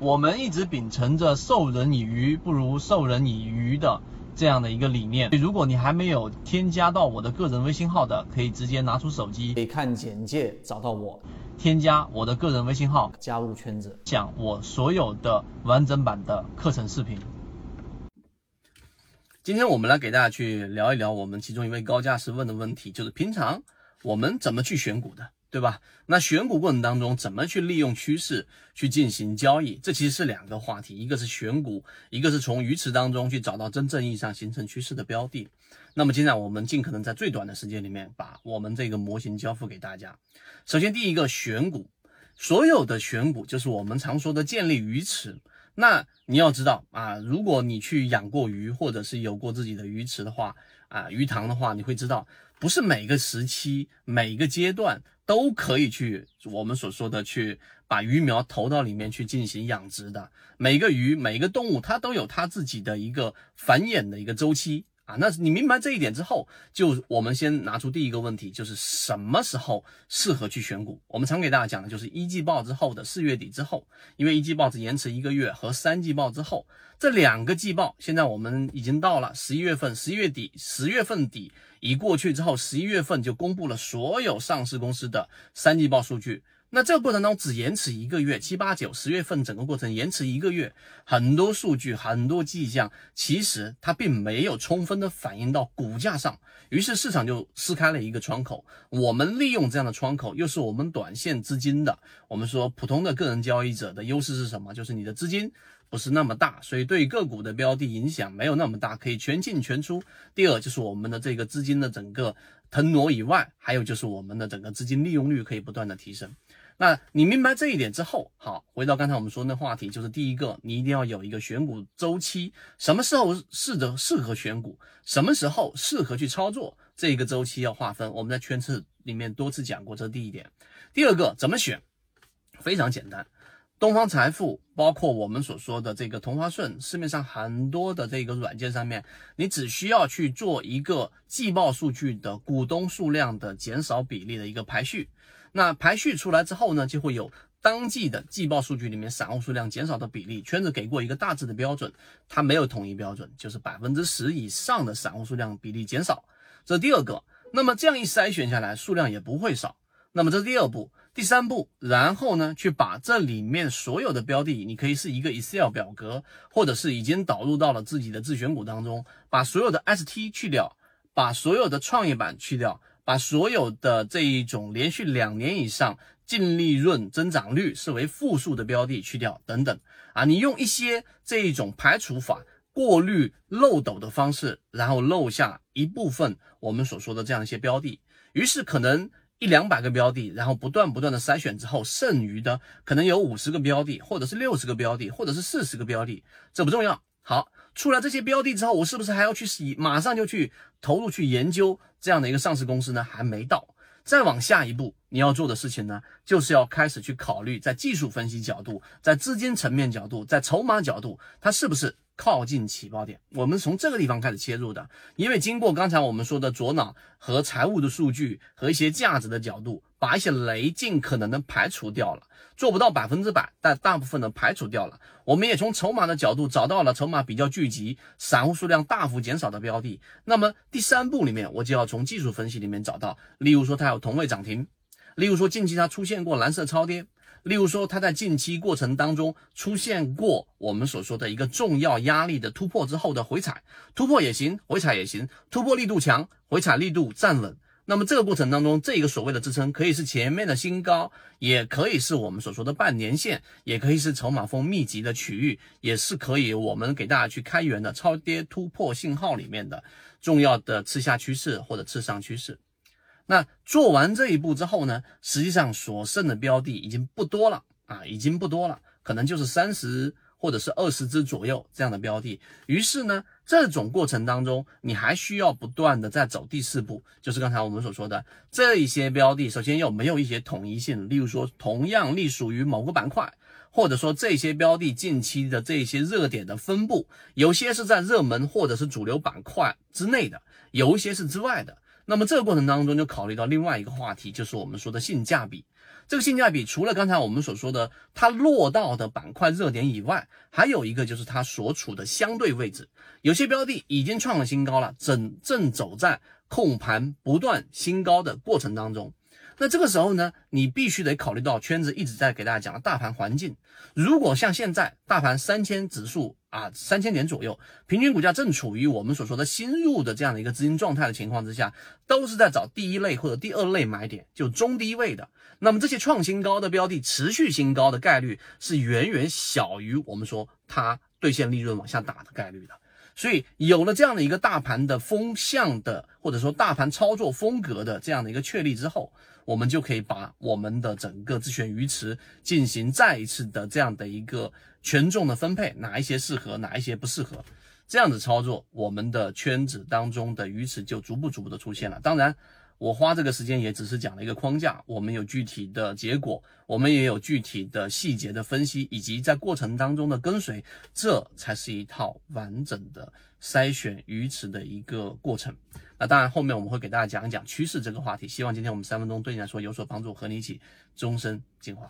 我们一直秉承着授人以鱼不如授人以渔的这样的一个理念。如果你还没有添加到我的个人微信号的，可以直接拿出手机，可以看简介找到我，添加我的个人微信号，加入圈子，讲我所有的完整版的课程视频。今天我们来给大家去聊一聊我们其中一位高价值问的问题，就是平常我们怎么去选股的。对吧？那选股过程当中，怎么去利用趋势去进行交易？这其实是两个话题，一个是选股，一个是从鱼池当中去找到真正意义上形成趋势的标的。那么，今天我们尽可能在最短的时间里面，把我们这个模型交付给大家。首先，第一个选股，所有的选股就是我们常说的建立鱼池。那你要知道啊，如果你去养过鱼，或者是有过自己的鱼池的话，啊，鱼塘的话，你会知道，不是每个时期、每个阶段。都可以去我们所说的去把鱼苗投到里面去进行养殖的。每个鱼、每个动物，它都有它自己的一个繁衍的一个周期啊。那你明白这一点之后，就我们先拿出第一个问题，就是什么时候适合去选股？我们常给大家讲的就是一季报之后的四月底之后，因为一季报是延迟一个月，和三季报之后这两个季报，现在我们已经到了十一月份，十一月底，十月份底。一过去之后，十一月份就公布了所有上市公司的三季报数据。那这个过程当中只延迟一个月，七八九十月份整个过程延迟一个月，很多数据、很多迹象，其实它并没有充分的反映到股价上。于是市场就撕开了一个窗口。我们利用这样的窗口，又是我们短线资金的。我们说普通的个人交易者的优势是什么？就是你的资金。不是那么大，所以对个股的标的影响没有那么大，可以全进全出。第二就是我们的这个资金的整个腾挪以外，还有就是我们的整个资金利用率可以不断的提升。那你明白这一点之后，好，回到刚才我们说那话题，就是第一个，你一定要有一个选股周期，什么时候适的适合选股，什么时候适合去操作，这个周期要划分。我们在圈次里面多次讲过，这是第一点。第二个怎么选，非常简单。东方财富，包括我们所说的这个同花顺，市面上很多的这个软件上面，你只需要去做一个季报数据的股东数量的减少比例的一个排序。那排序出来之后呢，就会有当季的季报数据里面散户数量减少的比例。圈子给过一个大致的标准，它没有统一标准，就是百分之十以上的散户数量比例减少。这是第二个。那么这样一筛选下来，数量也不会少。那么这是第二步。第三步，然后呢，去把这里面所有的标的，你可以是一个 Excel 表格，或者是已经导入到了自己的自选股当中，把所有的 ST 去掉，把所有的创业板去掉，把所有的这一种连续两年以上净利润增长率视为负数的标的去掉，等等啊，你用一些这一种排除法、过滤漏斗的方式，然后漏下一部分我们所说的这样一些标的，于是可能。一两百个标的，然后不断不断的筛选之后，剩余的可能有五十个标的，或者是六十个标的，或者是四十个标的，这不重要。好，出来这些标的之后，我是不是还要去洗，马上就去投入去研究这样的一个上市公司呢？还没到。再往下一步，你要做的事情呢，就是要开始去考虑，在技术分析角度，在资金层面角度，在筹码角度，它是不是？靠近起爆点，我们从这个地方开始切入的。因为经过刚才我们说的左脑和财务的数据和一些价值的角度，把一些雷尽可能的排除掉了，做不到百分之百，但大部分的排除掉了。我们也从筹码的角度找到了筹码比较聚集、散户数量大幅减少的标的。那么第三步里面，我就要从技术分析里面找到，例如说它有同位涨停，例如说近期它出现过蓝色超跌。例如说，它在近期过程当中出现过我们所说的一个重要压力的突破之后的回踩，突破也行，回踩也行，突破力度强，回踩力度站稳。那么这个过程当中，这个所谓的支撑可以是前面的新高，也可以是我们所说的半年线，也可以是筹码峰密集的区域，也是可以我们给大家去开源的超跌突破信号里面的重要的次下趋势或者次上趋势。那做完这一步之后呢，实际上所剩的标的已经不多了啊，已经不多了，可能就是三十或者是二十只左右这样的标的。于是呢，这种过程当中，你还需要不断的在走第四步，就是刚才我们所说的这一些标的，首先有没有一些统一性，例如说同样隶属于某个板块，或者说这些标的近期的这些热点的分布，有些是在热门或者是主流板块之内的，有一些是之外的。那么这个过程当中就考虑到另外一个话题，就是我们说的性价比。这个性价比除了刚才我们所说的它落到的板块热点以外，还有一个就是它所处的相对位置。有些标的已经创了新高了，正正走在控盘不断新高的过程当中。那这个时候呢，你必须得考虑到圈子一直在给大家讲的大盘环境。如果像现在大盘三千指数啊三千点左右，平均股价正处于我们所说的新入的这样的一个资金状态的情况之下，都是在找第一类或者第二类买点，就中低位的。那么这些创新高的标的持续新高的概率是远远小于我们说它兑现利润往下打的概率的。所以有了这样的一个大盘的风向的，或者说大盘操作风格的这样的一个确立之后，我们就可以把我们的整个自选鱼池进行再一次的这样的一个权重的分配，哪一些适合，哪一些不适合，这样子操作，我们的圈子当中的鱼池就逐步逐步的出现了。当然，我花这个时间也只是讲了一个框架，我们有具体的结果，我们也有具体的细节的分析，以及在过程当中的跟随，这才是一套完整的筛选鱼池的一个过程。那当然，后面我们会给大家讲一讲趋势这个话题。希望今天我们三分钟对你来说有所帮助，和你一起终身进化。